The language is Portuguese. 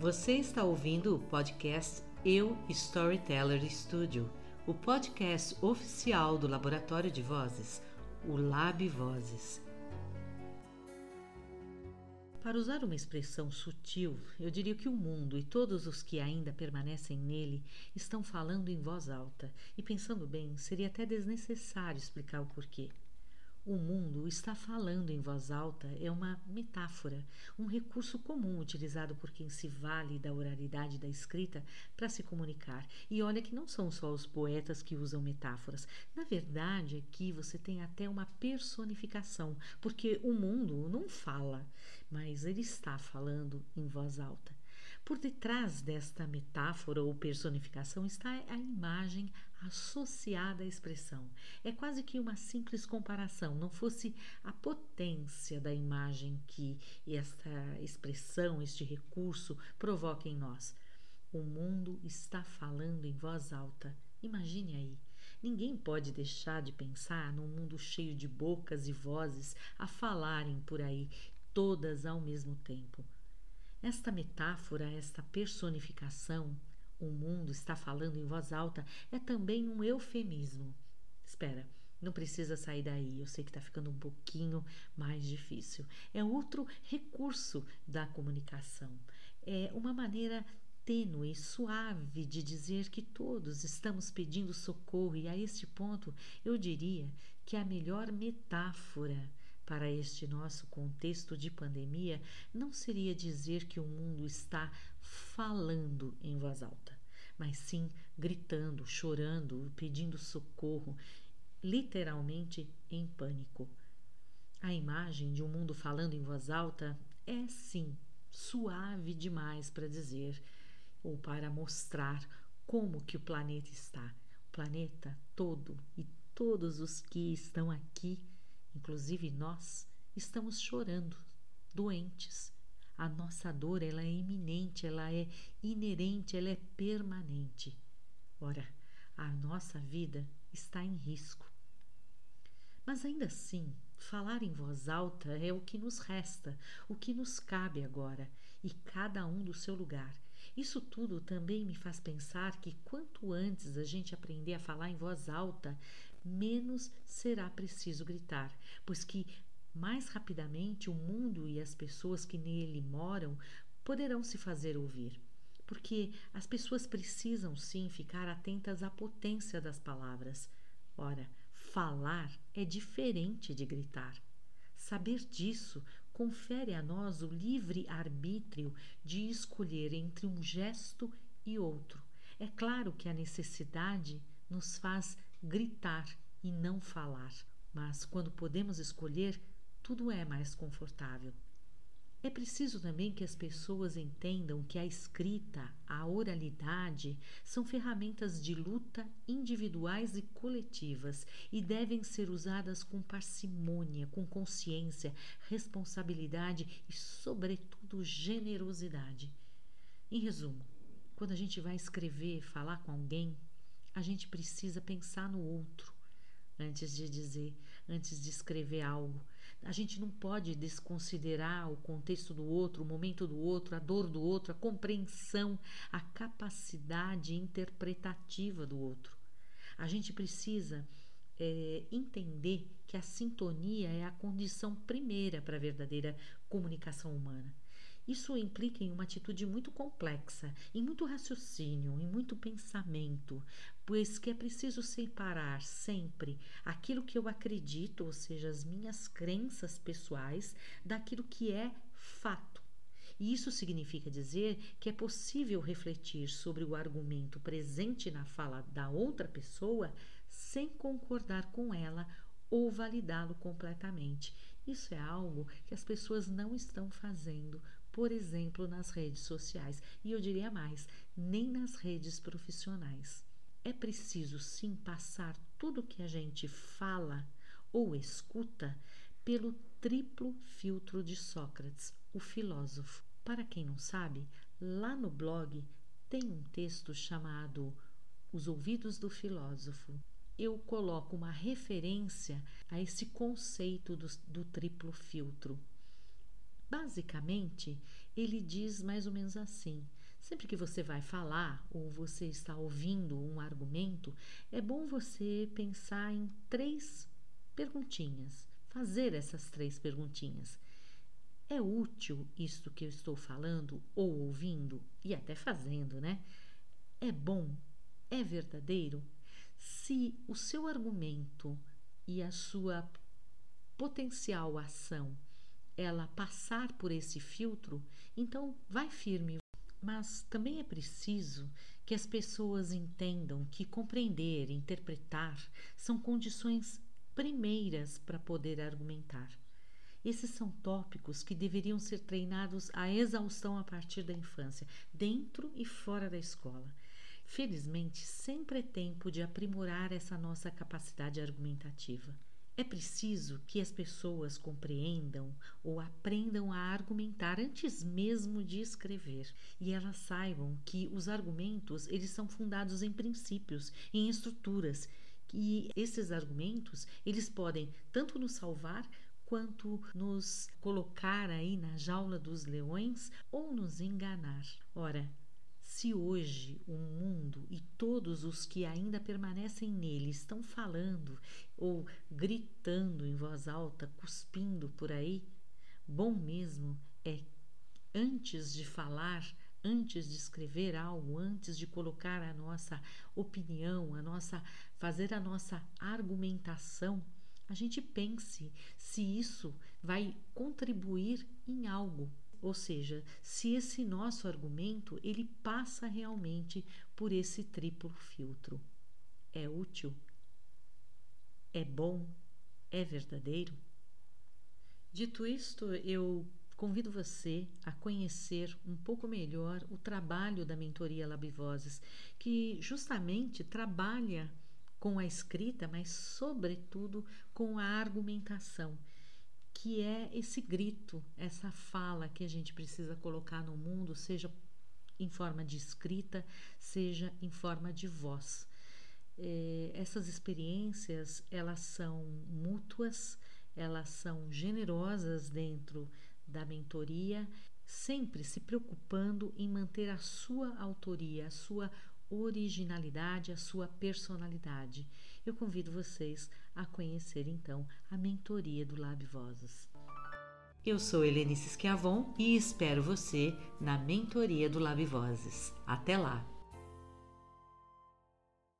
Você está ouvindo o podcast Eu Storyteller Studio, o podcast oficial do Laboratório de Vozes, o Lab Vozes. Para usar uma expressão sutil, eu diria que o mundo e todos os que ainda permanecem nele estão falando em voz alta, e pensando bem, seria até desnecessário explicar o porquê. O mundo está falando em voz alta é uma metáfora, um recurso comum utilizado por quem se vale da oralidade da escrita para se comunicar. E olha que não são só os poetas que usam metáforas. Na verdade, aqui você tem até uma personificação, porque o mundo não fala, mas ele está falando em voz alta. Por detrás desta metáfora ou personificação está a imagem associada à expressão. É quase que uma simples comparação, não fosse a potência da imagem que esta expressão, este recurso provoca em nós. O mundo está falando em voz alta. Imagine aí. Ninguém pode deixar de pensar num mundo cheio de bocas e vozes a falarem por aí, todas ao mesmo tempo. Esta metáfora, esta personificação, o mundo está falando em voz alta, é também um eufemismo. Espera, não precisa sair daí, eu sei que está ficando um pouquinho mais difícil. É outro recurso da comunicação. É uma maneira tênue, suave de dizer que todos estamos pedindo socorro, e a este ponto eu diria que a melhor metáfora para este nosso contexto de pandemia não seria dizer que o mundo está falando em voz alta, mas sim gritando, chorando, pedindo socorro, literalmente em pânico. A imagem de um mundo falando em voz alta é sim suave demais para dizer ou para mostrar como que o planeta está. O planeta todo e todos os que estão aqui inclusive nós, estamos chorando, doentes. A nossa dor, ela é iminente, ela é inerente, ela é permanente. Ora, a nossa vida está em risco. Mas ainda assim, falar em voz alta é o que nos resta, o que nos cabe agora, e cada um do seu lugar. Isso tudo também me faz pensar que quanto antes a gente aprender a falar em voz alta, menos será preciso gritar, pois que mais rapidamente o mundo e as pessoas que nele moram poderão se fazer ouvir porque as pessoas precisam sim ficar atentas à potência das palavras. Ora, falar é diferente de gritar. Saber disso confere a nós o livre arbítrio de escolher entre um gesto e outro. É claro que a necessidade nos faz gritar e não falar, mas quando podemos escolher, tudo é mais confortável. É preciso também que as pessoas entendam que a escrita, a oralidade, são ferramentas de luta individuais e coletivas e devem ser usadas com parcimônia, com consciência, responsabilidade e, sobretudo, generosidade. Em resumo, quando a gente vai escrever, falar com alguém, a gente precisa pensar no outro antes de dizer, antes de escrever algo. A gente não pode desconsiderar o contexto do outro, o momento do outro, a dor do outro, a compreensão, a capacidade interpretativa do outro. A gente precisa é, entender que a sintonia é a condição primeira para a verdadeira comunicação humana. Isso implica em uma atitude muito complexa, em muito raciocínio, em muito pensamento, pois que é preciso separar sempre aquilo que eu acredito, ou seja, as minhas crenças pessoais, daquilo que é fato. E isso significa dizer que é possível refletir sobre o argumento presente na fala da outra pessoa sem concordar com ela ou validá-lo completamente. Isso é algo que as pessoas não estão fazendo, por exemplo, nas redes sociais, e eu diria mais, nem nas redes profissionais. É preciso sim passar tudo que a gente fala ou escuta pelo triplo filtro de Sócrates, o filósofo. Para quem não sabe, lá no blog tem um texto chamado Os Ouvidos do Filósofo eu coloco uma referência a esse conceito do, do triplo filtro. Basicamente, ele diz mais ou menos assim: sempre que você vai falar ou você está ouvindo um argumento, é bom você pensar em três perguntinhas, fazer essas três perguntinhas. É útil isto que eu estou falando ou ouvindo e até fazendo, né? É bom? É verdadeiro? Se o seu argumento e a sua potencial ação ela passar por esse filtro, então vai firme. Mas também é preciso que as pessoas entendam que compreender, interpretar são condições primeiras para poder argumentar. Esses são tópicos que deveriam ser treinados à exaustão a partir da infância, dentro e fora da escola. Felizmente, sempre é tempo de aprimorar essa nossa capacidade argumentativa. É preciso que as pessoas compreendam ou aprendam a argumentar antes mesmo de escrever e elas saibam que os argumentos eles são fundados em princípios, em estruturas e esses argumentos eles podem tanto nos salvar quanto nos colocar aí na jaula dos leões ou nos enganar. Ora, se hoje o mundo e todos os que ainda permanecem nele estão falando ou gritando em voz alta, cuspindo por aí, bom mesmo é antes de falar, antes de escrever algo, antes de colocar a nossa opinião, a nossa fazer a nossa argumentação, a gente pense se isso vai contribuir em algo ou seja, se esse nosso argumento ele passa realmente por esse triplo filtro. É útil? É bom? É verdadeiro? Dito isto, eu convido você a conhecer um pouco melhor o trabalho da mentoria Labivozes, que justamente trabalha com a escrita, mas sobretudo com a argumentação que é esse grito, essa fala que a gente precisa colocar no mundo, seja em forma de escrita, seja em forma de voz. É, essas experiências elas são mútuas, elas são generosas dentro da mentoria, sempre se preocupando em manter a sua autoria, a sua originalidade, a sua personalidade eu convido vocês a conhecer então a mentoria do Lab Vozes. Eu sou Helenice Schiavon e espero você na mentoria do Lab Vozes. Até lá!